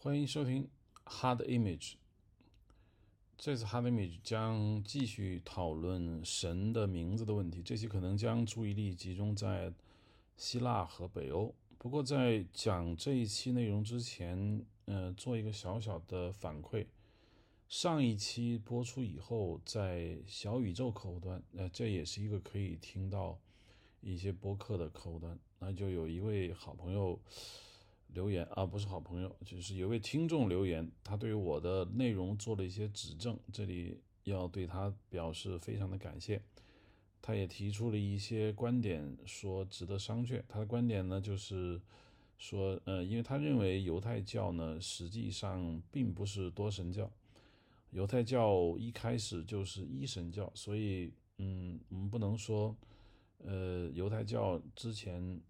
欢迎收听 Hard Image。这次 Hard Image 将继续讨论神的名字的问题。这期可能将注意力集中在希腊和北欧。不过在讲这一期内容之前，呃，做一个小小的反馈。上一期播出以后，在小宇宙客户端，呃，这也是一个可以听到一些播客的客户端，那就有一位好朋友。留言啊，不是好朋友，就是有位听众留言，他对于我的内容做了一些指正，这里要对他表示非常的感谢。他也提出了一些观点，说值得商榷。他的观点呢，就是说，呃，因为他认为犹太教呢，实际上并不是多神教，犹太教一开始就是一神教，所以，嗯，我们不能说，呃，犹太教之前。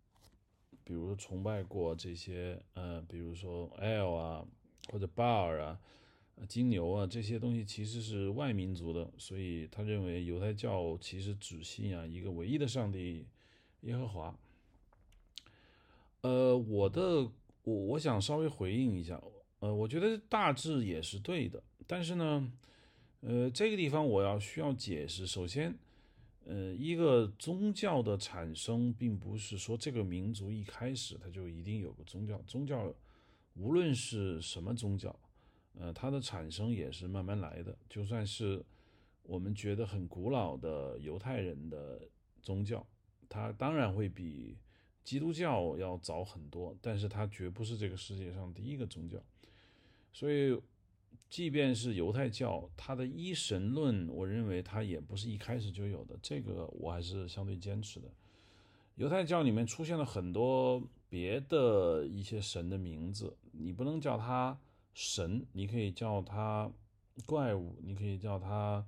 比如崇拜过这些，呃，比如说 L 啊，或者 Bar 啊，金牛啊，这些东西其实是外民族的，所以他认为犹太教其实只信仰一个唯一的上帝耶和华。呃，我的我我想稍微回应一下，呃，我觉得大致也是对的，但是呢，呃，这个地方我要需要解释，首先。呃，一个宗教的产生，并不是说这个民族一开始它就一定有个宗教。宗教，无论是什么宗教，呃，它的产生也是慢慢来的。就算是我们觉得很古老的犹太人的宗教，它当然会比基督教要早很多，但是它绝不是这个世界上第一个宗教。所以。即便是犹太教，它的一神论，我认为它也不是一开始就有的，这个我还是相对坚持的。犹太教里面出现了很多别的一些神的名字，你不能叫他神，你可以叫他怪物，你可以叫他，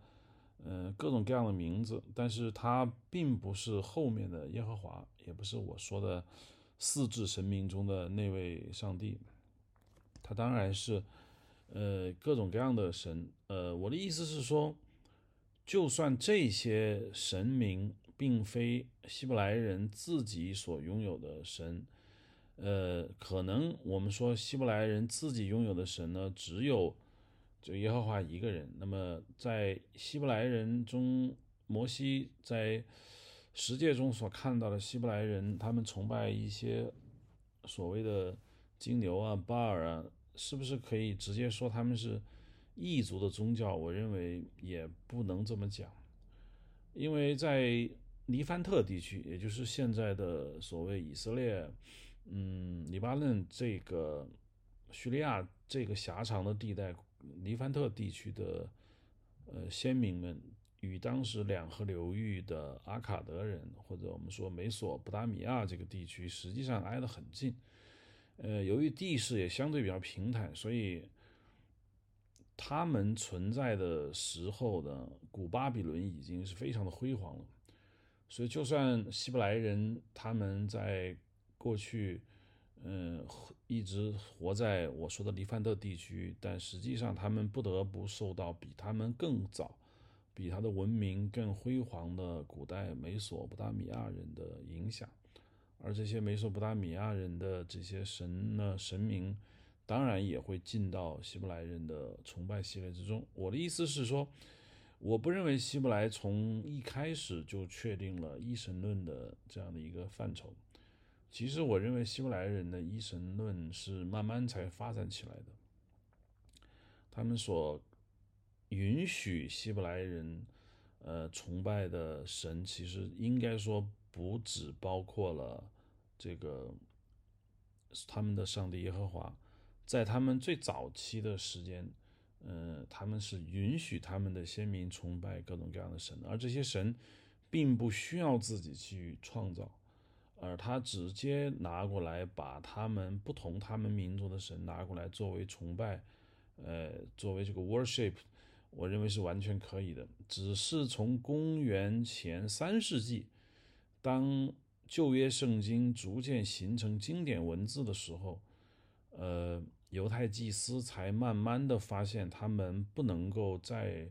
嗯，各种各样的名字，但是它并不是后面的耶和华，也不是我说的四字神明中的那位上帝，他当然是。呃，各种各样的神，呃，我的意思是说，就算这些神明并非希伯来人自己所拥有的神，呃，可能我们说希伯来人自己拥有的神呢，只有就耶和华一个人。那么在希伯来人中，摩西在十诫中所看到的希伯来人，他们崇拜一些所谓的金牛啊、巴尔啊。是不是可以直接说他们是异族的宗教？我认为也不能这么讲，因为在黎凡特地区，也就是现在的所谓以色列、嗯，黎巴嫩这个叙利亚这个狭长的地带，黎凡特地区的呃先民们与当时两河流域的阿卡德人，或者我们说美索不达米亚这个地区，实际上挨得很近。呃，由于地势也相对比较平坦，所以他们存在的时候的古巴比伦已经是非常的辉煌了。所以，就算希伯来人他们在过去，嗯，一直活在我说的黎凡特地区，但实际上他们不得不受到比他们更早、比他的文明更辉煌的古代美索不达米亚人的影响。而这些美索不达米亚人的这些神呢，神明当然也会进到希伯来人的崇拜系列之中。我的意思是说，我不认为希伯来从一开始就确定了一神论的这样的一个范畴。其实，我认为希伯来人的一神论是慢慢才发展起来的。他们所允许希伯来人呃崇拜的神，其实应该说。不只包括了这个他们的上帝耶和华，在他们最早期的时间，呃，他们是允许他们的先民崇拜各种各样的神，而这些神并不需要自己去创造，而他直接拿过来把他们不同他们民族的神拿过来作为崇拜，呃，作为这个 worship，我认为是完全可以的。只是从公元前三世纪。当旧约圣经逐渐形成经典文字的时候，呃，犹太祭司才慢慢的发现，他们不能够再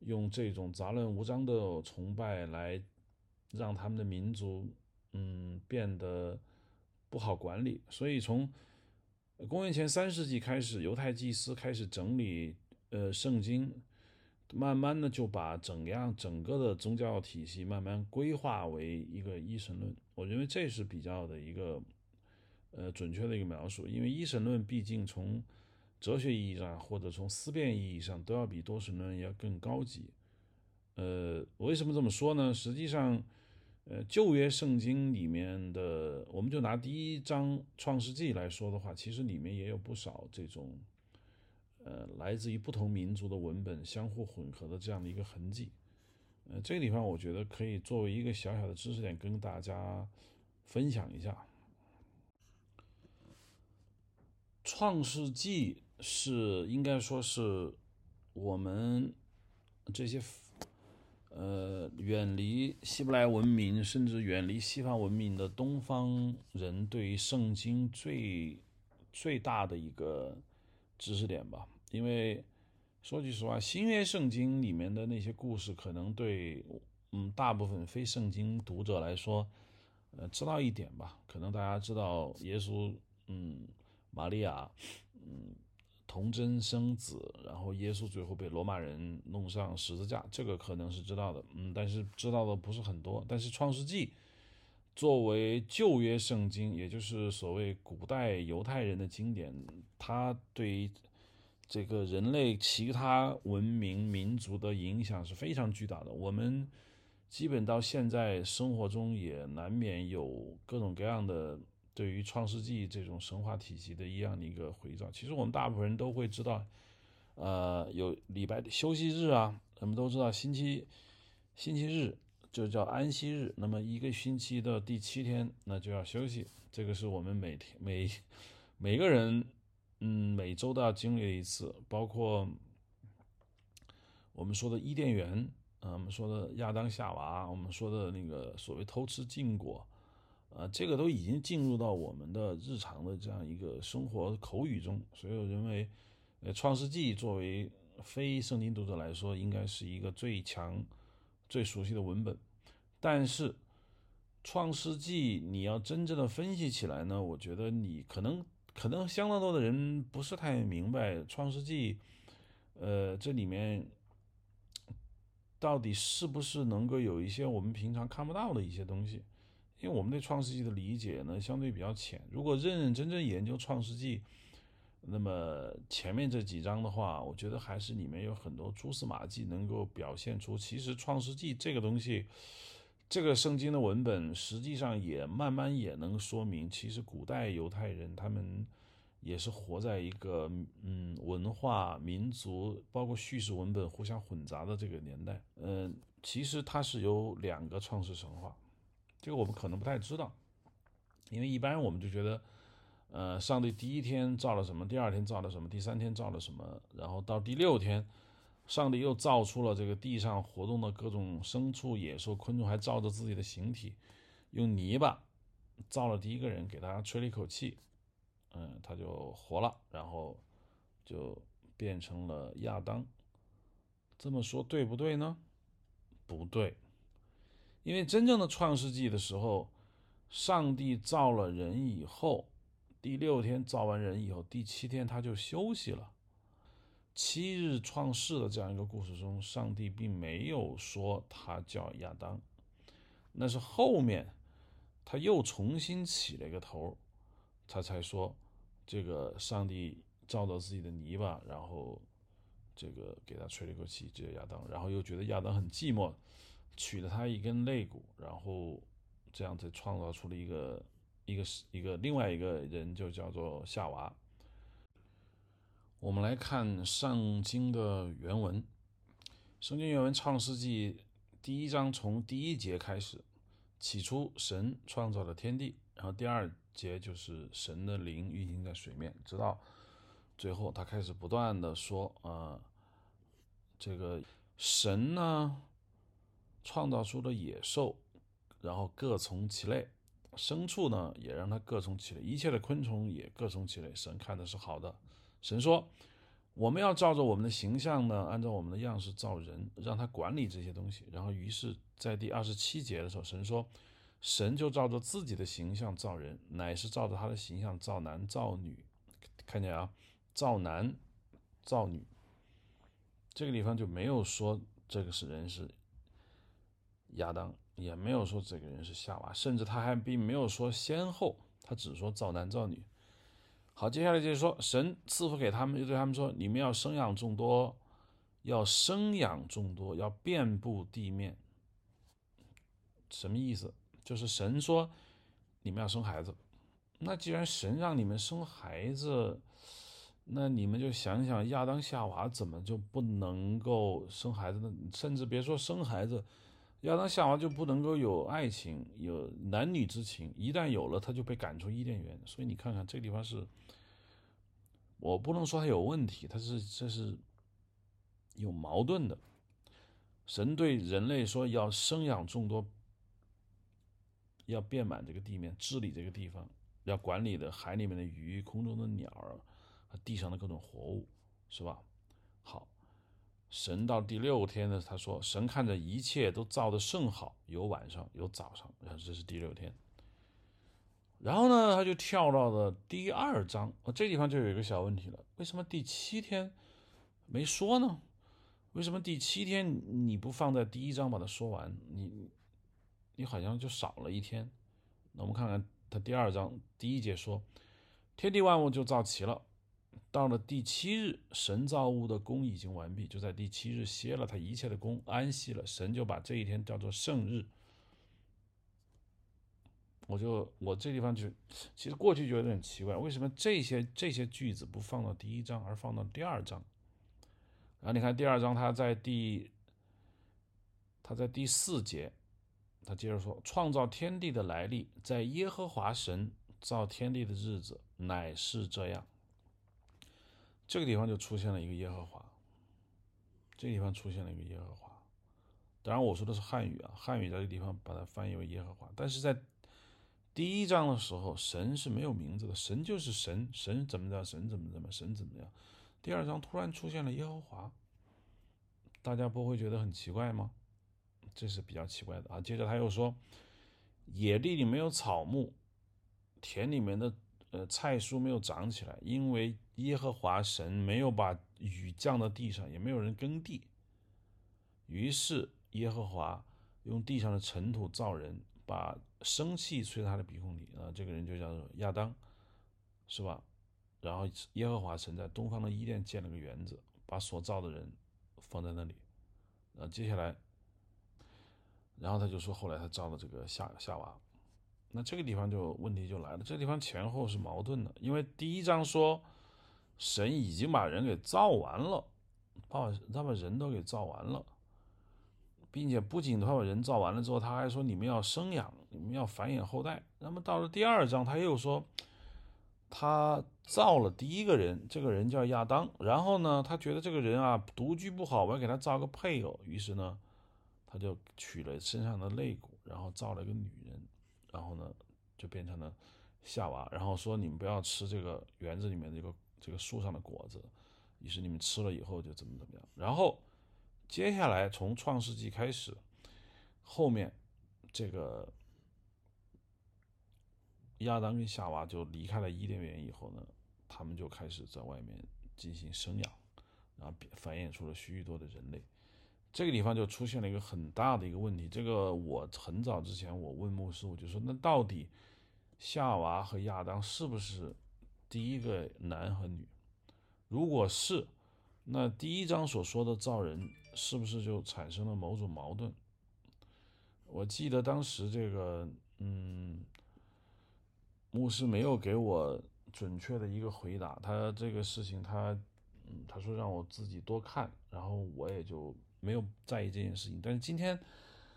用这种杂乱无章的崇拜来让他们的民族，嗯，变得不好管理。所以从公元前三世纪开始，犹太祭司开始整理呃圣经，慢慢的就把整样整个的宗教体系慢慢规划为一个一神论。我认为这是比较的一个呃准确的一个描述，因为一神论毕竟从哲学意义上或者从思辨意义上都要比多神论要更高级。呃，为什么这么说呢？实际上。呃，旧约圣经里面的，我们就拿第一章创世纪来说的话，其实里面也有不少这种，呃，来自于不同民族的文本相互混合的这样的一个痕迹。呃，这个地方我觉得可以作为一个小小的知识点跟大家分享一下。创世纪是应该说是我们这些。呃，远离希伯来文明，甚至远离西方文明的东方人，对于圣经最最大的一个知识点吧。因为说句实话，新约圣经里面的那些故事，可能对嗯大部分非圣经读者来说，呃，知道一点吧。可能大家知道耶稣，嗯，玛利亚，嗯。童真生子，然后耶稣最后被罗马人弄上十字架，这个可能是知道的，嗯，但是知道的不是很多。但是《创世纪》作为旧约圣经，也就是所谓古代犹太人的经典，它对这个人类其他文明民族的影响是非常巨大的。我们基本到现在生活中也难免有各种各样的。对于《创世纪》这种神话体系的一样的一个回照，其实我们大部分人都会知道，呃，有礼拜休息日啊，我们都知道星期星期日就叫安息日，那么一个星期的第七天那就要休息，这个是我们每天每每个人嗯每周都要经历一次，包括我们说的伊甸园啊，我们说的亚当夏娃，我们说的那个所谓偷吃禁果。啊，这个都已经进入到我们的日常的这样一个生活口语中，所以我认为，呃，《创世纪》作为非圣经读者来说，应该是一个最强、最熟悉的文本。但是，《创世纪》你要真正的分析起来呢，我觉得你可能可能相当多的人不是太明白《创世纪》，呃，这里面到底是不是能够有一些我们平常看不到的一些东西。因为我们对《创世纪》的理解呢，相对比较浅。如果认认真真研究《创世纪》，那么前面这几章的话，我觉得还是里面有很多蛛丝马迹，能够表现出其实《创世纪》这个东西，这个圣经的文本，实际上也慢慢也能说明，其实古代犹太人他们也是活在一个嗯文化、民族，包括叙事文本互相混杂的这个年代。嗯，其实它是有两个创世神话。这个我们可能不太知道，因为一般我们就觉得，呃，上帝第一天造了什么，第二天造了什么，第三天造了什么，然后到第六天，上帝又造出了这个地上活动的各种牲畜、野兽、昆虫，还照着自己的形体，用泥巴造了第一个人，给他吹了一口气，嗯，他就活了，然后就变成了亚当。这么说对不对呢？不对。因为真正的创世纪的时候，上帝造了人以后，第六天造完人以后，第七天他就休息了。七日创世的这样一个故事中，上帝并没有说他叫亚当，那是后面他又重新起了一个头，他才说这个上帝照着自己的泥巴，然后这个给他吹了一口气，这叫亚当，然后又觉得亚当很寂寞。取了他一根肋骨，然后这样子创造出了一个一个一个另外一个人，就叫做夏娃。我们来看圣经的原文，圣经原文《创世纪》第一章从第一节开始，起初神创造了天地，然后第二节就是神的灵运行在水面，直到最后他开始不断的说啊，这个神呢。创造出了野兽，然后各从其类；牲畜呢，也让它各从其类；一切的昆虫也各从其类。神看的是好的。神说：“我们要照着我们的形象呢，按照我们的样式造人，让他管理这些东西。”然后，于是，在第二十七节的时候，神说：“神就照着自己的形象造人，乃是照着他的形象造男造女，看见啊，造男造女，这个地方就没有说这个是人是亚当，也没有说这个人是夏娃，甚至他还并没有说先后，他只说造男造女。好，接下来就是说，神赐福给他们，就对他们说：你们要生养众多，要生养众多，要遍布地面。什么意思？就是神说你们要生孩子。那既然神让你们生孩子，那你们就想想亚当夏娃怎么就不能够生孩子呢？甚至别说生孩子，亚当夏娃就不能够有爱情，有男女之情。一旦有了，他就被赶出伊甸园。所以你看看这个地方是，我不能说他有问题，他是这是有矛盾的。神对人类说要生养众多，要遍满这个地面，治理这个地方。要管理的海里面的鱼、空中的鸟儿和地上的各种活物，是吧？好，神到第六天呢，他说：“神看着一切都造的甚好，有晚上，有早上。”这是第六天。然后呢，他就跳到了第二章。哦，这地方就有一个小问题了：为什么第七天没说呢？为什么第七天你不放在第一章把它说完？你你好像就少了一天。那我们看看。他第二章第一节说，天地万物就造齐了。到了第七日，神造物的功已经完毕，就在第七日歇了他一切的功，安息了。神就把这一天叫做圣日。我就我这地方就，其实过去就有点奇怪，为什么这些这些句子不放到第一章，而放到第二章？然后你看第二章，他在第他在第四节。他接着说：“创造天地的来历，在耶和华神造天地的日子，乃是这样。”这个地方就出现了一个耶和华，这个地方出现了一个耶和华。当然，我说的是汉语啊，汉语在这个地方把它翻译为耶和华。但是在第一章的时候，神是没有名字的，神就是神，神怎么着，神怎么怎么，神怎么样。第二章突然出现了耶和华，大家不会觉得很奇怪吗？这是比较奇怪的啊。接着他又说，野地里没有草木，田里面的呃菜蔬没有长起来，因为耶和华神没有把雨降到地上，也没有人耕地。于是耶和华用地上的尘土造人，把生气吹他的鼻孔里啊，这个人就叫做亚当，是吧？然后耶和华神在东方的伊甸建了个园子，把所造的人放在那里。啊，接下来。然后他就说，后来他造了这个夏夏娃，那这个地方就问题就来了，这地方前后是矛盾的，因为第一章说神已经把人给造完了，把他把人都给造完了，并且不仅他把人造完了之后，他还说你们要生养，你们要繁衍后代。那么到了第二章，他又说他造了第一个人，这个人叫亚当，然后呢，他觉得这个人啊独居不好，我要给他造个配偶，于是呢。他就取了身上的肋骨，然后造了一个女人，然后呢，就变成了夏娃，然后说你们不要吃这个园子里面这个这个树上的果子，于是你们吃了以后就怎么怎么样。然后接下来从创世纪开始，后面这个亚当跟夏娃就离开了伊甸园以后呢，他们就开始在外面进行生养，然后繁衍出了许许多的人类。这个地方就出现了一个很大的一个问题。这个我很早之前我问牧师，我就说，那到底夏娃和亚当是不是第一个男和女？如果是，那第一章所说的造人是不是就产生了某种矛盾？我记得当时这个，嗯，牧师没有给我准确的一个回答。他这个事情，他，嗯，他说让我自己多看，然后我也就。没有在意这件事情，但是今天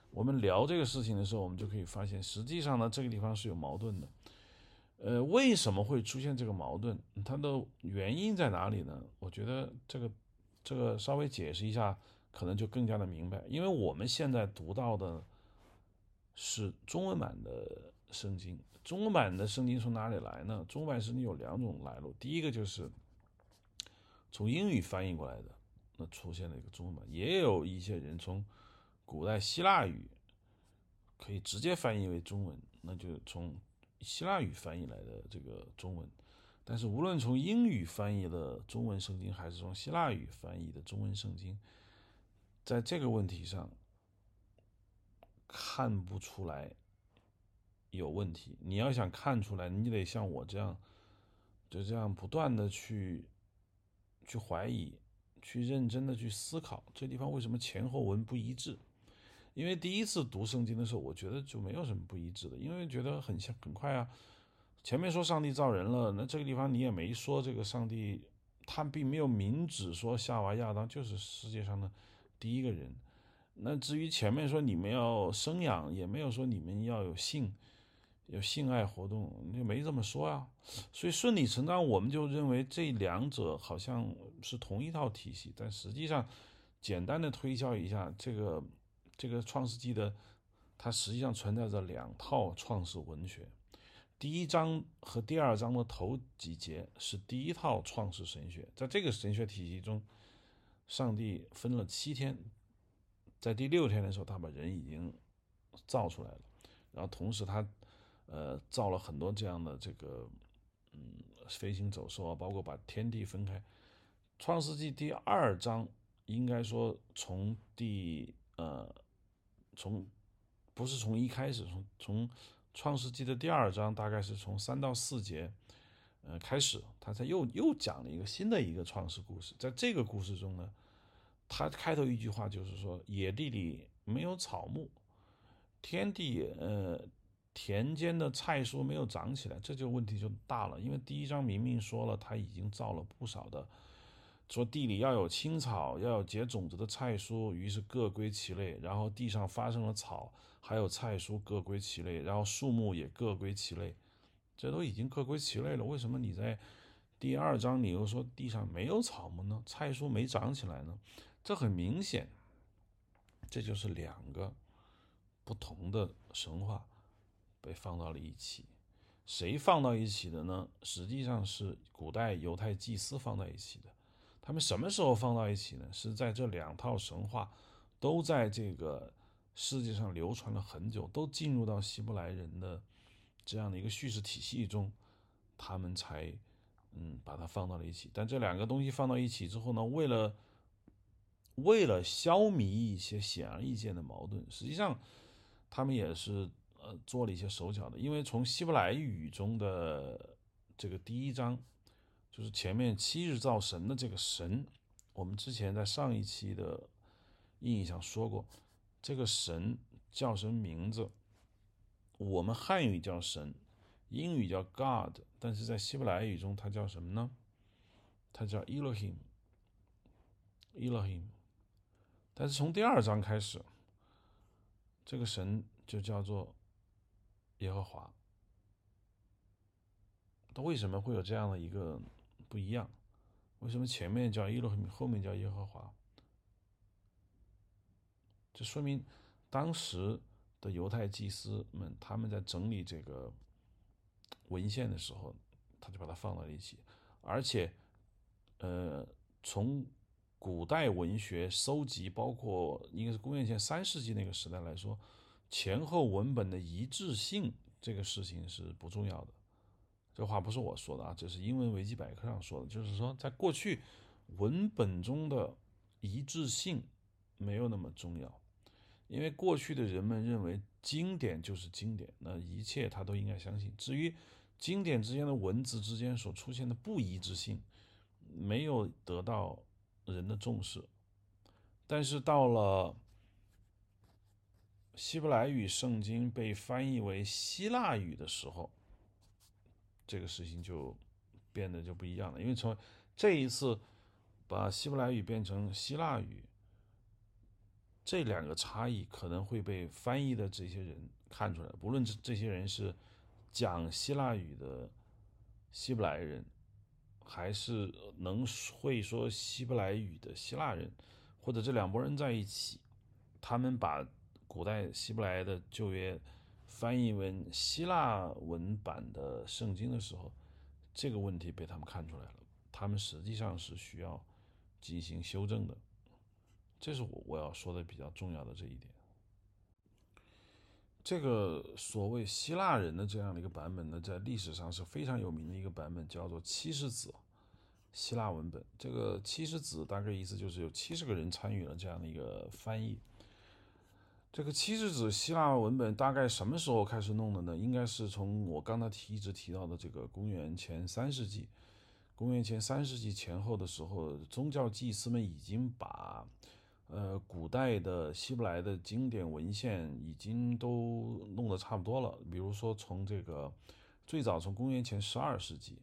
我们聊这个事情的时候，我们就可以发现，实际上呢，这个地方是有矛盾的。呃，为什么会出现这个矛盾？它的原因在哪里呢？我觉得这个这个稍微解释一下，可能就更加的明白。因为我们现在读到的是中文版的圣经，中文版的圣经从哪里来呢？中文版圣经有两种来路，第一个就是从英语翻译过来的。那出现了一个中文版，也有一些人从古代希腊语可以直接翻译为中文，那就从希腊语翻译来的这个中文。但是无论从英语翻译的中文圣经，还是从希腊语翻译的中文圣经，在这个问题上看不出来有问题。你要想看出来，你得像我这样，就这样不断的去去怀疑，去认真的去思考，这地方为什么前后文不一致？因为第一次读圣经的时候，我觉得就没有什么不一致的，因为觉得很像很快啊。前面说上帝造人了，那这个地方你也没说这个上帝，他并没有明指说夏娃亚当就是世界上的第一个人。那至于前面说你们要生养，也没有说你们要有性，有性爱活动，就没这么说啊。所以顺理成章，我们就认为这两者好像是同一套体系，但实际上，简单的推敲一下这个。这个《创世纪》的，它实际上存在着两套创世文学。第一章和第二章的头几节是第一套创世神学，在这个神学体系中，上帝分了七天，在第六天的时候，他把人已经造出来了，然后同时他，呃，造了很多这样的这个，嗯，飞行走兽啊，包括把天地分开。《创世纪》第二章应该说从第呃。从不是从一开始，从从创世纪的第二章，大概是从三到四节，呃开始，他才又又讲了一个新的一个创世故事。在这个故事中呢，他开头一句话就是说，野地里没有草木，天地呃田间的菜蔬没有长起来，这就问题就大了。因为第一章明明说了，他已经造了不少的。说地里要有青草，要有结种子的菜蔬，于是各归其类。然后地上发生了草，还有菜蔬各归其类，然后树木也各归其类。这都已经各归其类了，为什么你在第二章你又说地上没有草木呢？菜蔬没长起来呢？这很明显，这就是两个不同的神话被放到了一起。谁放到一起的呢？实际上是古代犹太祭司放在一起的。他们什么时候放到一起呢？是在这两套神话都在这个世界上流传了很久，都进入到希伯来人的这样的一个叙事体系中，他们才嗯把它放到了一起。但这两个东西放到一起之后呢，为了为了消弭一些显而易见的矛盾，实际上他们也是呃做了一些手脚的。因为从希伯来语中的这个第一章。就是前面七日造神的这个神，我们之前在上一期的印象说过，这个神叫什么名字？我们汉语叫神，英语叫 God，但是在希伯来语中它叫什么呢？它叫 Elohim，Elohim。但是从第二章开始，这个神就叫做耶和华。它为什么会有这样的一个？不一样，为什么前面叫耶路后面叫耶和华？这说明当时的犹太祭司们他们在整理这个文献的时候，他就把它放到了一起。而且，呃，从古代文学收集，包括应该是公元前三世纪那个时代来说，前后文本的一致性这个事情是不重要的。这话不是我说的啊，这是英文维基百科上说的。就是说，在过去文本中的一致性没有那么重要，因为过去的人们认为经典就是经典，那一切他都应该相信。至于经典之间的文字之间所出现的不一致性，没有得到人的重视。但是到了希伯来语圣经被翻译为希腊语的时候，这个事情就变得就不一样了，因为从这一次把希伯来语变成希腊语，这两个差异可能会被翻译的这些人看出来。不论这这些人是讲希腊语的希伯来人，还是能会说希伯来语的希腊人，或者这两拨人在一起，他们把古代希伯来的旧约。翻译文希腊文版的圣经的时候，这个问题被他们看出来了。他们实际上是需要进行修正的，这是我我要说的比较重要的这一点。这个所谓希腊人的这样的一个版本呢，在历史上是非常有名的一个版本，叫做七十子希腊文本。这个七十子大概意思就是有七十个人参与了这样的一个翻译。这个七十子希腊文本大概什么时候开始弄的呢？应该是从我刚才提一直提到的这个公元前三世纪，公元前三世纪前后的时候，宗教祭司们已经把呃古代的希伯来的经典文献已经都弄得差不多了。比如说从这个最早从公元前十二世纪，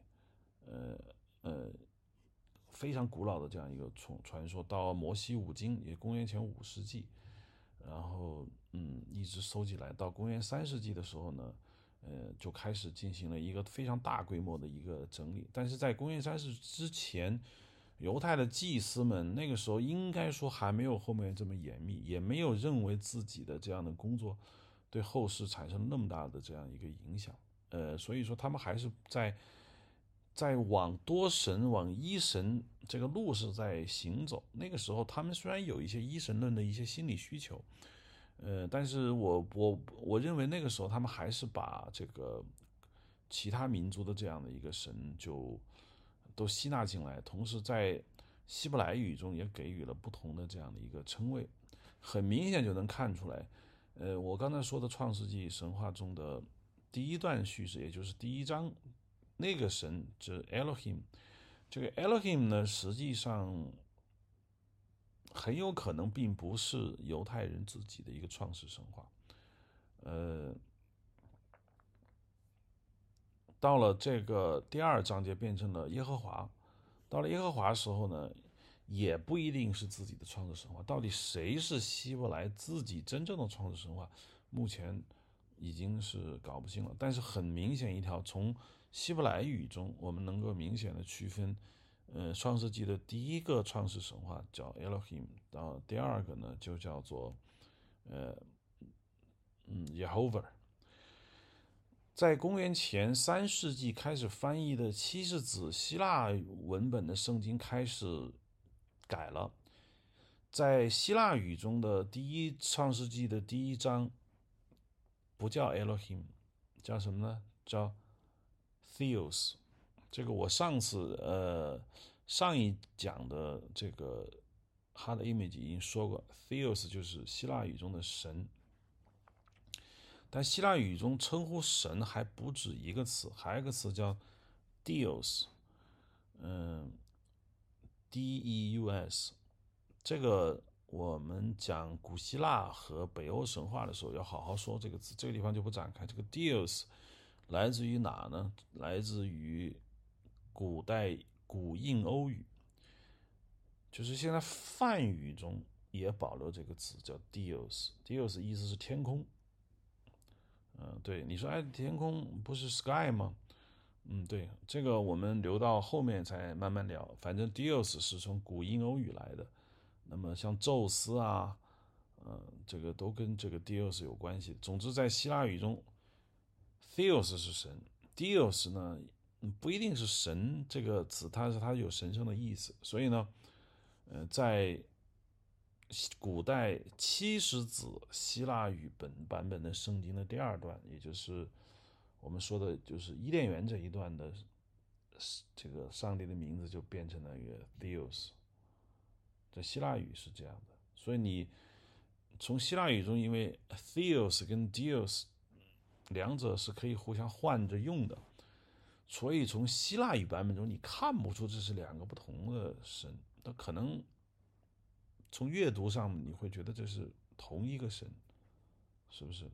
呃呃非常古老的这样一个传传说，到摩西五经也公元前五世纪。然后，嗯，一直收集来，到公元三世纪的时候呢，呃，就开始进行了一个非常大规模的一个整理。但是在公元三世之前，犹太的祭司们那个时候应该说还没有后面这么严密，也没有认为自己的这样的工作对后世产生那么大的这样一个影响。呃，所以说他们还是在在往多神、往一神这个路是在行走。那个时候，他们虽然有一些一神论的一些心理需求。呃，但是我我我认为那个时候他们还是把这个其他民族的这样的一个神就都吸纳进来，同时在希伯来语中也给予了不同的这样的一个称谓，很明显就能看出来。呃，我刚才说的创世纪神话中的第一段叙事，也就是第一章，那个神就是 Elohim，这个 Elohim 呢，实际上。很有可能并不是犹太人自己的一个创世神话，呃，到了这个第二章节变成了耶和华，到了耶和华时候呢，也不一定是自己的创世神话。到底谁是希伯来自己真正的创世神话，目前已经是搞不清了。但是很明显，一条从希伯来语中，我们能够明显的区分。呃，创世纪的第一个创世神话叫 Elohim，然后第二个呢就叫做呃嗯 Yehovah。在公元前三世纪开始翻译的七世子希腊文本的圣经开始改了，在希腊语中的第一创世纪的第一章不叫 Elohim，叫什么呢？叫 Theos。这个我上次呃上一讲的这个 hard image 已经说过，theos 就是希腊语中的神，但希腊语中称呼神还不止一个词，还有一个词叫 deus，嗯，d e u s，这个我们讲古希腊和北欧神话的时候要好好说这个词，这个地方就不展开。这个 deus 来自于哪呢？来自于古代古印欧语，就是现在梵语中也保留这个词，叫 Dios。Dios 意思是天空。嗯，对，你说哎，天空不是 sky 吗？嗯，对，这个我们留到后面才慢慢聊。反正 Dios 是从古印欧语来的。那么像宙斯啊，嗯，这个都跟这个 Dios 有关系。总之，在希腊语中，Theos 是神，Dios 呢？不一定是神这个词，它是它有神圣的意思。所以呢，呃，在古代七十子希腊语本版本的圣经的第二段，也就是我们说的，就是伊甸园这一段的这个上帝的名字就变成了一个 Theos，在希腊语是这样的。所以你从希腊语中，因为 Theos 跟 Dios 两者是可以互相换着用的。所以从希腊语版本中，你看不出这是两个不同的神，它可能从阅读上你会觉得这是同一个神，是不是？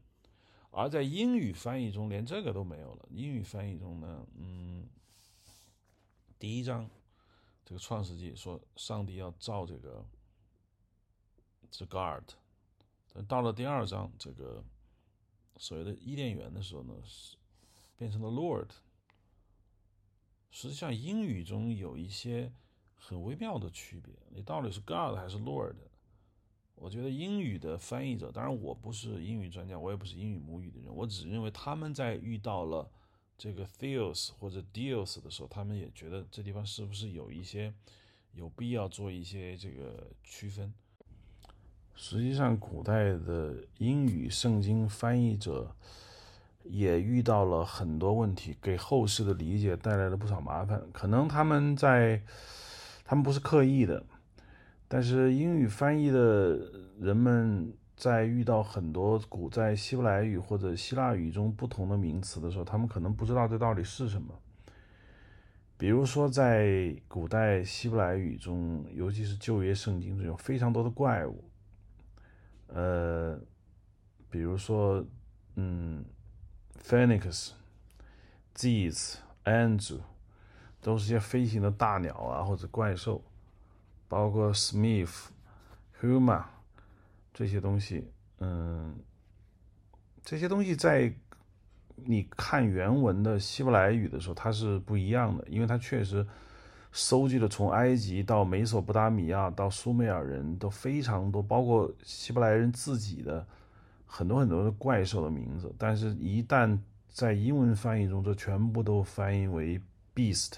而在英语翻译中，连这个都没有了。英语翻译中呢，嗯，第一章这个创世纪说上帝要造这个这 God，但到了第二章这个所谓的伊甸园的时候呢，是变成了 Lord。实际上，英语中有一些很微妙的区别。你到底是 God 还是 Lord？我觉得英语的翻译者，当然我不是英语专家，我也不是英语母语的人，我只认为他们在遇到了这个 Theos 或者 Deos 的时候，他们也觉得这地方是不是有一些有必要做一些这个区分。实际上，古代的英语圣经翻译者也遇到了很多问题，给后世的理解带来了不少麻烦。可能他们在，他们不是刻意的，但是英语翻译的人们在遇到很多古在希伯来语或者希腊语中不同的名词的时候，他们可能不知道这到底是什么。比如说，在古代希伯来语中，尤其是旧约圣经中，有非常多的怪物。呃，比如说，嗯，Phoenix、Zeus、Anzu，都是些飞行的大鸟啊，或者怪兽，包括 Smith、Huma 这些东西。嗯，这些东西在你看原文的希伯来语的时候，它是不一样的，因为它确实。收集了从埃及到美索不达米亚到苏美尔人都非常多，包括希伯来人自己的很多很多的怪兽的名字，但是，一旦在英文翻译中，这全部都翻译为 beast，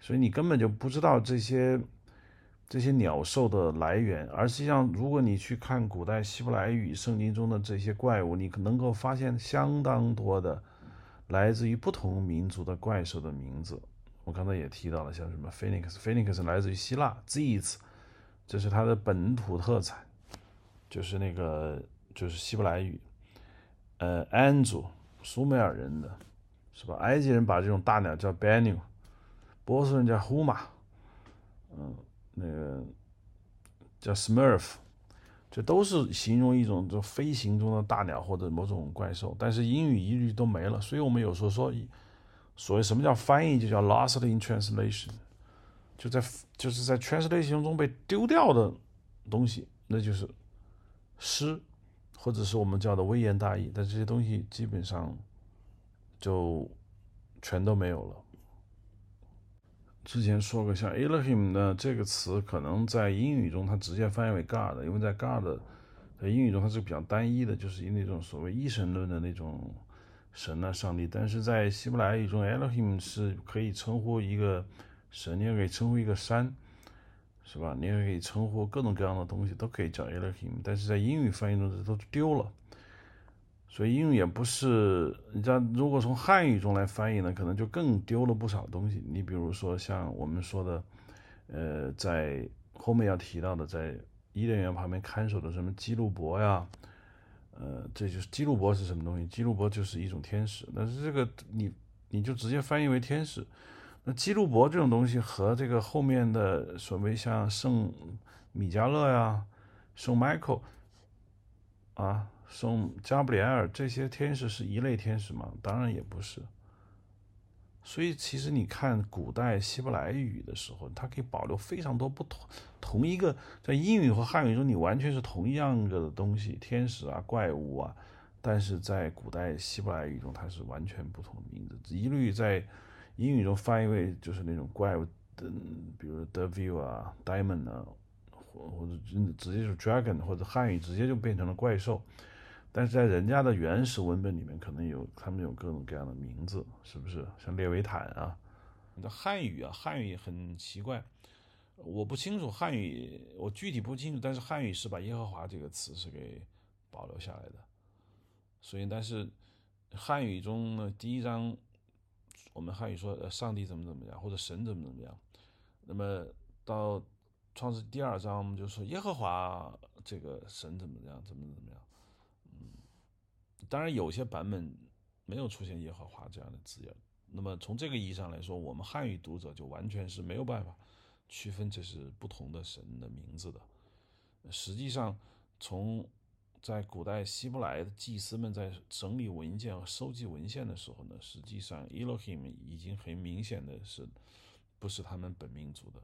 所以你根本就不知道这些这些鸟兽的来源。而实际上，如果你去看古代希伯来语圣经中的这些怪物，你能够发现相当多的来自于不同民族的怪兽的名字。我刚才也提到了，像什么 Phoenix，Phoenix 来自于希腊，Zeus，这是它的本土特产，就是那个就是希伯来语。呃，Anu，苏美尔人的，是吧？埃及人把这种大鸟叫 Benu，波斯人叫 Huma，嗯，那个叫 Smurf，这都是形容一种就飞行中的大鸟或者某种怪兽，但是英语一律都没了，所以我们有时候说。所谓什么叫翻译，就叫 lost in translation，就在就是在 translation 中被丢掉的东西，那就是诗，或者是我们叫的微言大义。但这些东西基本上就全都没有了。之前说过，像 Elohim 呢这个词，可能在英语中它直接翻译为 God，因为在 God 在英语中它是比较单一的，就是以那种所谓一神论的那种。神呢，上帝，但是在希伯来语中，Elohim 是可以称呼一个神，你也可以称呼一个山，是吧？你也可以称呼各种各样的东西，都可以叫 Elohim。但是在英语翻译中，这都丢了。所以英语也不是，你知道，如果从汉语中来翻译呢，可能就更丢了不少东西。你比如说像我们说的，呃，在后面要提到的，在伊甸园旁边看守的什么基路伯呀。呃，这就是基路伯是什么东西？基路伯就是一种天使。但是这个你你就直接翻译为天使。那基路伯这种东西和这个后面的所谓像圣米迦勒呀、圣 Michael 啊、圣加布里埃尔这些天使是一类天使吗？当然也不是。所以，其实你看古代希伯来语的时候，它可以保留非常多不同同一个在英语和汉语中，你完全是同样个的东西，天使啊、怪物啊，但是在古代希伯来语中，它是完全不同的名字，一律在英语中翻译为就是那种怪物的，比如 devil 啊、diamond 啊，或或者直接是 dragon，或者汉语直接就变成了怪兽。但是在人家的原始文本里面，可能有他们有各种各样的名字，是不是？像列维坦啊，那汉语啊，汉语很奇怪，我不清楚汉语，我具体不清楚。但是汉语是把耶和华这个词是给保留下来的，所以但是汉语中呢，第一章我们汉语说上帝怎么怎么样，或者神怎么怎么样，那么到创世第二章，我们就说耶和华这个神怎么样，怎么怎么样。当然，有些版本没有出现“耶和华”这样的字眼。那么从这个意义上来说，我们汉语读者就完全是没有办法区分这是不同的神的名字的。实际上，从在古代希伯来的祭司们在整理文件和收集文献的时候呢，实际上 Elohim 已经很明显的是不是他们本民族的。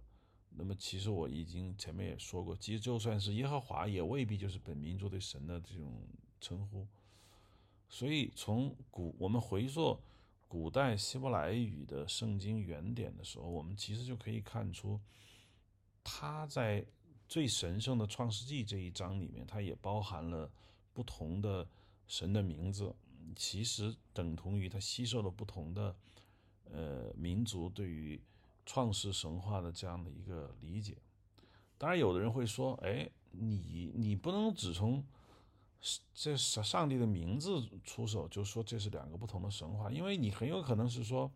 那么，其实我已经前面也说过，其实就算是耶和华，也未必就是本民族对神的这种称呼。所以，从古我们回溯古代希伯来语的圣经原点的时候，我们其实就可以看出，它在最神圣的创世纪这一章里面，它也包含了不同的神的名字，其实等同于它吸收了不同的呃民族对于创世神话的这样的一个理解。当然，有的人会说：“哎，你你不能只从这上上帝的名字出手，就说这是两个不同的神话，因为你很有可能是说，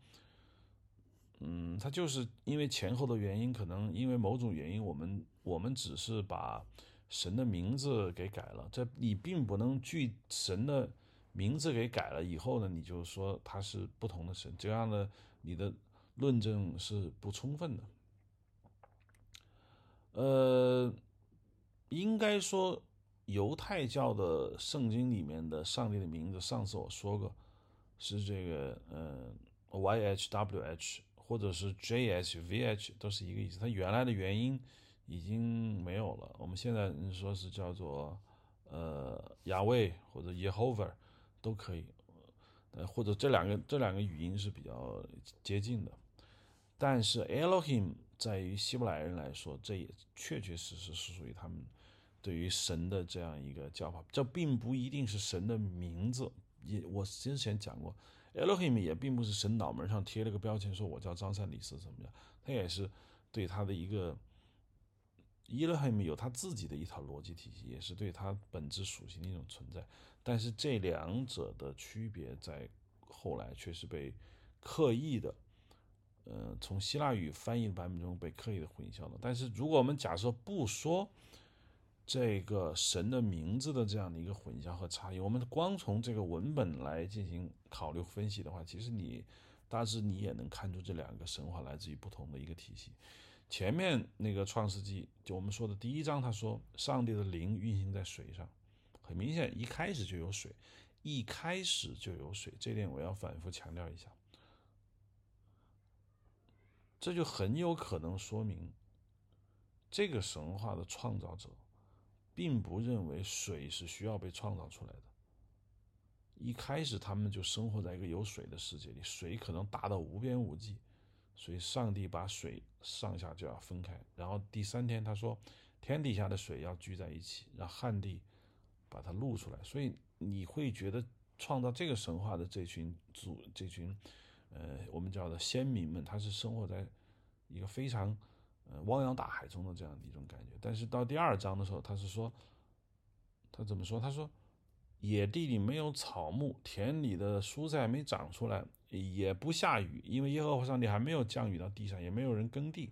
嗯，他就是因为前后的原因，可能因为某种原因，我们我们只是把神的名字给改了，这你并不能据神的名字给改了以后呢，你就说他是不同的神，这样呢，你的论证是不充分的。”呃，应该说，犹太教的圣经里面的上帝的名字，上次我说过，是这个，嗯，YHWH 或者是 JHVH 都是一个意思。它原来的原因已经没有了。我们现在说是叫做，呃，亚卫或者 Yehovah 都可以，呃，或者这两个这两个语音是比较接近的。但是 Elohim。在于希伯来人来说，这也确确实实是属于他们对于神的这样一个叫法。这并不一定是神的名字。也我之前讲过，Elohim 也并不是神脑门上贴了个标签，说我叫张三李四怎么样。他也是对他的一个 Elohim 有他自己的一套逻辑体系，也是对他本质属性的一种存在。但是这两者的区别，在后来却是被刻意的。呃，从希腊语翻译的版本中被刻意的混淆了。但是，如果我们假设不说这个神的名字的这样的一个混淆和差异，我们光从这个文本来进行考虑分析的话，其实你大致你也能看出这两个神话来自于不同的一个体系。前面那个创世纪，就我们说的第一章，他说上帝的灵运行在水上，很明显一开始就有水，一开始就有水，这点我要反复强调一下。这就很有可能说明，这个神话的创造者，并不认为水是需要被创造出来的。一开始他们就生活在一个有水的世界里，水可能大到无边无际，所以上帝把水上下就要分开。然后第三天他说，天底下的水要聚在一起，让旱地把它露出来。所以你会觉得创造这个神话的这群主这群。呃，我们叫的先民们，他是生活在一个非常呃汪洋大海中的这样的一种感觉。但是到第二章的时候，他是说，他怎么说？他说，野地里没有草木，田里的蔬菜没长出来，也不下雨，因为耶和华上帝还没有降雨到地上，也没有人耕地。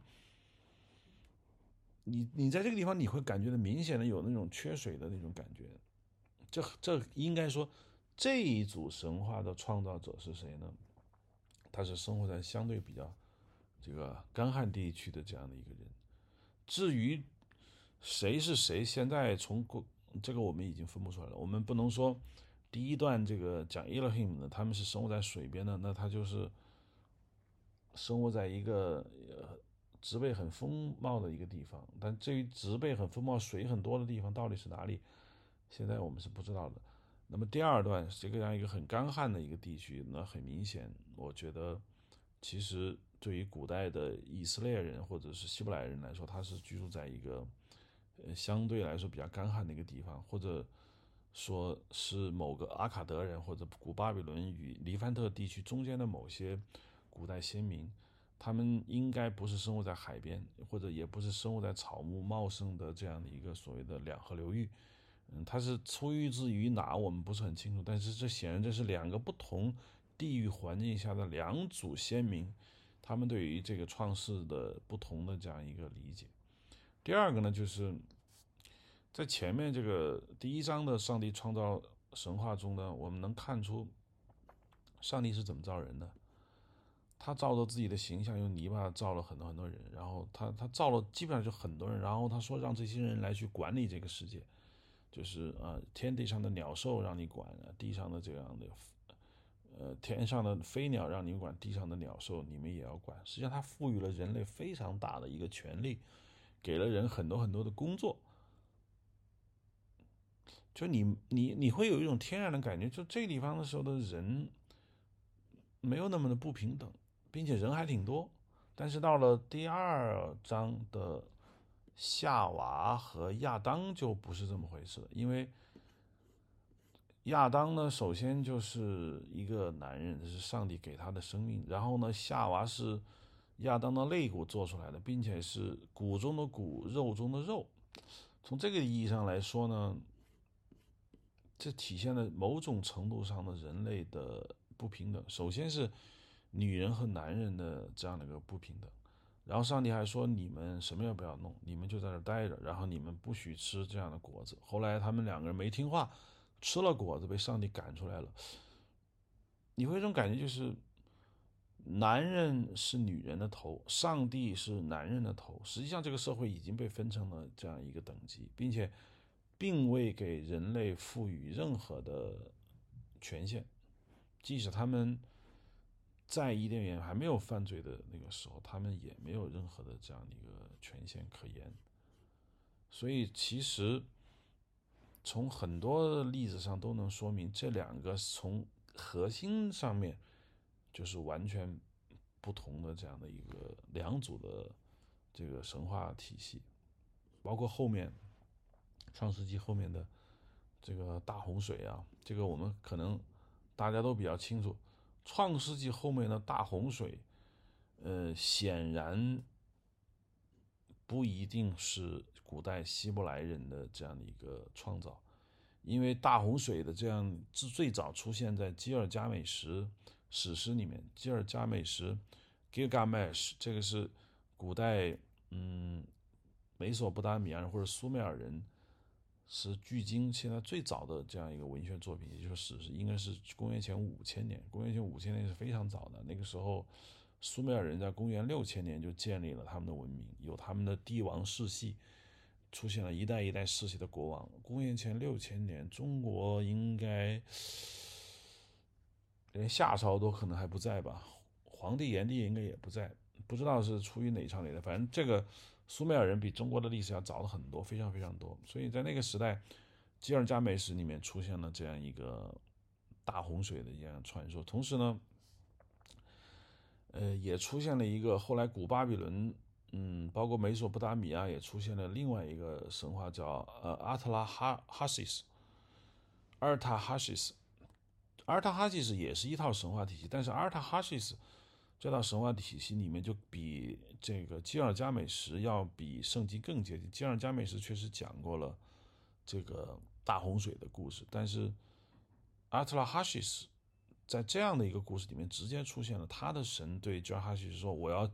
你你在这个地方，你会感觉到明显的有那种缺水的那种感觉。这这应该说，这一组神话的创造者是谁呢？他是生活在相对比较这个干旱地区的这样的一个人。至于谁是谁，现在从过这个我们已经分不出来了。我们不能说第一段这个讲 Elohim 的，他们是生活在水边的，那他就是生活在一个呃植被很丰茂的一个地方。但至于植被很丰茂、水很多的地方到底是哪里，现在我们是不知道的。那么第二段是这样一个很干旱的一个地区，那很明显，我觉得其实对于古代的以色列人或者是希伯来人来说，他是居住在一个呃相对来说比较干旱的一个地方，或者说是某个阿卡德人或者古巴比伦与黎凡特地区中间的某些古代先民，他们应该不是生活在海边，或者也不是生活在草木茂盛的这样的一个所谓的两河流域。嗯，它是出于自于哪，我们不是很清楚。但是这显然这是两个不同地域环境下的两组先民，他们对于这个创世的不同的这样一个理解。第二个呢，就是在前面这个第一章的上帝创造神话中呢，我们能看出上帝是怎么造人的。他照着自己的形象，用泥巴造了很多很多人，然后他他造了基本上就很多人，然后他说让这些人来去管理这个世界。就是啊，天地上的鸟兽让你管，地上的这样的，呃，天上的飞鸟让你管，地上的鸟兽你们也要管。实际上，它赋予了人类非常大的一个权利，给了人很多很多的工作。就你你你会有一种天然的感觉，就这地方的时候的人没有那么的不平等，并且人还挺多。但是到了第二章的。夏娃和亚当就不是这么回事了，因为亚当呢，首先就是一个男人，这是上帝给他的生命。然后呢，夏娃是亚当的肋骨做出来的，并且是骨中的骨，肉中的肉。从这个意义上来说呢，这体现了某种程度上的人类的不平等。首先是女人和男人的这样的一个不平等。然后上帝还说：“你们什么也不要弄，你们就在这待着。然后你们不许吃这样的果子。”后来他们两个人没听话，吃了果子，被上帝赶出来了。你会有种感觉，就是男人是女人的头，上帝是男人的头。实际上，这个社会已经被分成了这样一个等级，并且并未给人类赋予任何的权限，即使他们。在伊甸园还没有犯罪的那个时候，他们也没有任何的这样的一个权限可言。所以，其实从很多例子上都能说明，这两个从核心上面就是完全不同的这样的一个两组的这个神话体系，包括后面创世纪后面的这个大洪水啊，这个我们可能大家都比较清楚。创世纪后面的大洪水，呃，显然不一定是古代希伯来人的这样的一个创造，因为大洪水的这样是最早出现在基尔加美什史诗里面。基尔加美什 （Gilgamesh） 这个是古代嗯，美索不达米亚人或者苏美尔人。是距今现在最早的这样一个文学作品，也就是史诗，应该是公元前五千年。公元前五千年是非常早的，那个时候，苏美尔人在公元六千年就建立了他们的文明，有他们的帝王世系，出现了一代一代世袭的国王。公元前六千年，中国应该连夏朝都可能还不在吧？皇帝炎帝应该也不在，不知道是出于哪场哪的，反正这个。苏美尔人比中国的历史要早了很多，非常非常多。所以在那个时代，吉尔加美什里面出现了这样一个大洪水的一样传说。同时呢，呃，也出现了一个后来古巴比伦，嗯，包括美索不达米亚也出现了另外一个神话，叫呃阿特拉哈哈西斯，阿尔塔哈西斯，阿尔塔哈西斯也是一套神话体系，但是阿尔塔哈西斯。这套神话体系里面，就比这个基尔加美什要比圣经更接近。基尔加美什确实讲过了这个大洪水的故事，但是阿特拉哈西斯在这样的一个故事里面直接出现了，他的神对基尔哈西斯说：“我要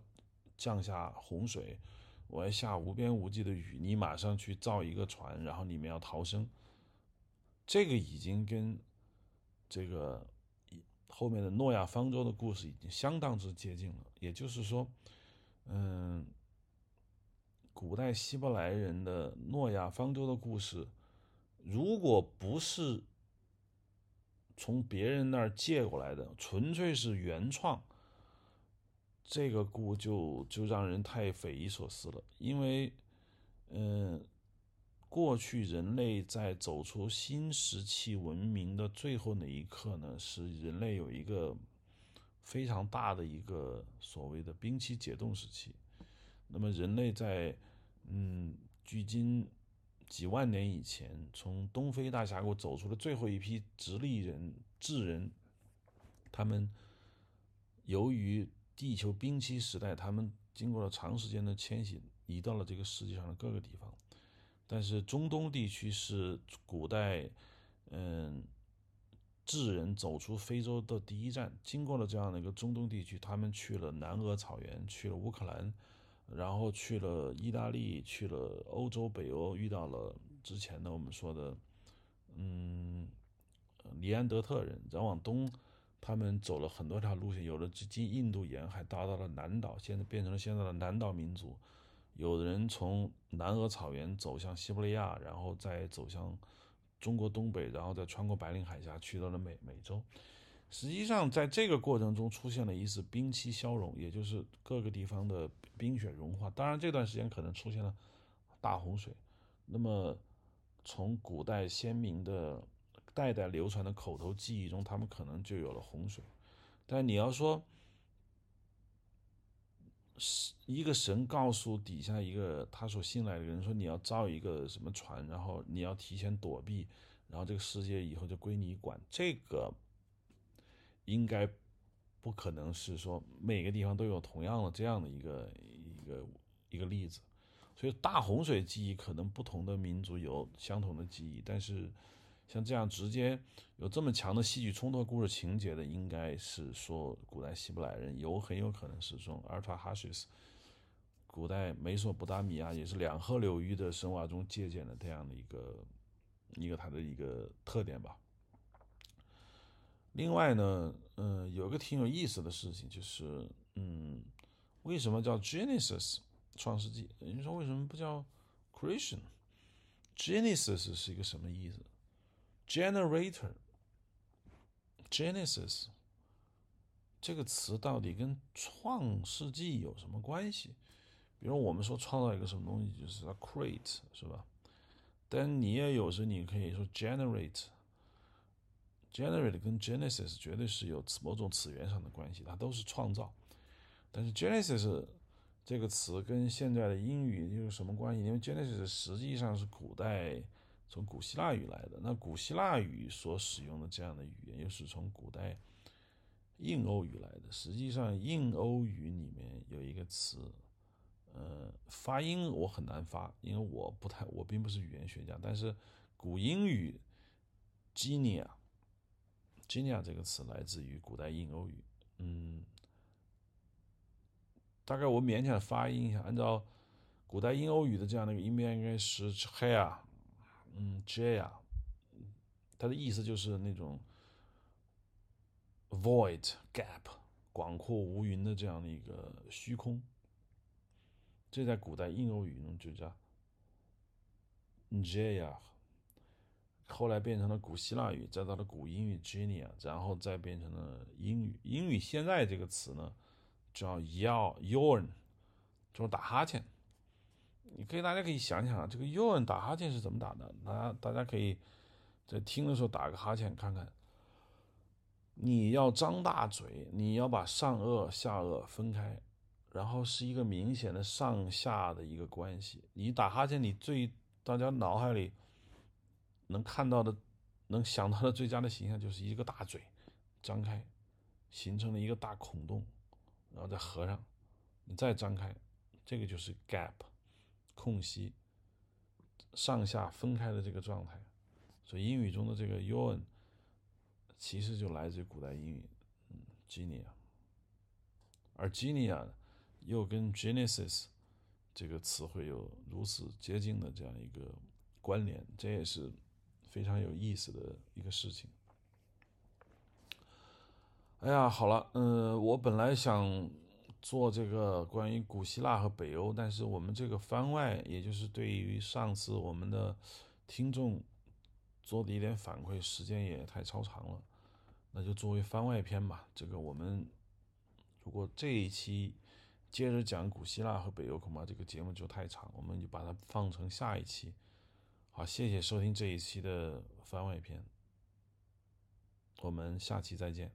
降下洪水，我要下无边无际的雨，你马上去造一个船，然后你们要逃生。”这个已经跟这个。后面的诺亚方舟的故事已经相当之接近了，也就是说，嗯，古代希伯来人的诺亚方舟的故事，如果不是从别人那儿借过来的，纯粹是原创，这个故就就让人太匪夷所思了，因为，嗯。过去人类在走出新石器文明的最后那一刻呢，是人类有一个非常大的一个所谓的冰期解冻时期。那么人类在嗯，距今几万年以前，从东非大峡谷走出了最后一批直立人、智人，他们由于地球冰期时代，他们经过了长时间的迁徙，移到了这个世界上的各个地方。但是中东地区是古代，嗯，智人走出非洲的第一站。经过了这样的一个中东地区，他们去了南俄草原，去了乌克兰，然后去了意大利，去了欧洲、北欧，遇到了之前的我们说的，嗯，尼安德特人。再往东，他们走了很多条路线，有的经印度沿海，达到了南岛，现在变成了现在的南岛民族。有的人从南俄草原走向西伯利亚，然后再走向中国东北，然后再穿过白令海峡去到了美美洲。实际上，在这个过程中出现了一次冰期消融，也就是各个地方的冰雪融化。当然，这段时间可能出现了大洪水。那么，从古代先民的代代流传的口头记忆中，他们可能就有了洪水。但你要说，是一个神告诉底下一个他所信赖的人说：“你要造一个什么船，然后你要提前躲避，然后这个世界以后就归你管。”这个应该不可能是说每个地方都有同样的这样的一个一个一个例子。所以大洪水记忆可能不同的民族有相同的记忆，但是像这样直接有这么强的戏剧冲突故事情节的，应该是说古代希伯来人有很有可能是从阿尔法哈西斯，古代美索不达米亚也是两河流域的神话中借鉴的这样的一个一个它的一个特点吧。另外呢，嗯，有个挺有意思的事情就是，嗯，为什么叫 Genesis？创世纪，你说为什么不叫 creation？Genesis 是一个什么意思？Generator，Genesis 这个词到底跟创世纪有什么关系？比如我们说创造一个什么东西，就是 create，是吧？但你也有时你可以说 generate Generate 跟 Genesis 绝对是有某种词源上的关系，它都是创造，但是 Genesis。这个词跟现在的英语又有什么关系？因为 Genesis 实际上是古代从古希腊语来的。那古希腊语所使用的这样的语言，又是从古代印欧语来的。实际上，印欧语里面有一个词，呃，发音我很难发，因为我不太，我并不是语言学家。但是古英语 g e n i a Genia 这个词来自于古代印欧语，嗯。大概我勉强发音一下，按照古代印欧语的这样的一个音变，应该是 “hair”，嗯，“jaya”，它的意思就是那种 “void gap”，广阔无云的这样的一个虚空。这在古代印欧语中就叫 “jaya”，后来变成了古希腊语，再到了古英语 “genia”，然后再变成了英语。英语现在这个词呢？叫 yawn，就是打哈欠。你可以，大家可以想想，这个 yawn 打哈欠是怎么打的？大家大家可以在听的时候打个哈欠看看。你要张大嘴，你要把上颚下颚分开，然后是一个明显的上下的一个关系。你打哈欠，你最大家脑海里能看到的、能想到的最佳的形象就是一个大嘴张开，形成了一个大孔洞。然后再合上，你再张开，这个就是 gap，空隙，上下分开的这个状态。所以英语中的这个 yawn，其实就来自于古代英语，嗯，genia。而 genia 又跟 genesis 这个词汇有如此接近的这样一个关联，这也是非常有意思的一个事情。哎呀，好了，嗯，我本来想做这个关于古希腊和北欧，但是我们这个番外，也就是对于上次我们的听众做的一点反馈，时间也太超长了，那就作为番外篇吧。这个我们如果这一期接着讲古希腊和北欧，恐怕这个节目就太长，我们就把它放成下一期。好，谢谢收听这一期的番外篇，我们下期再见。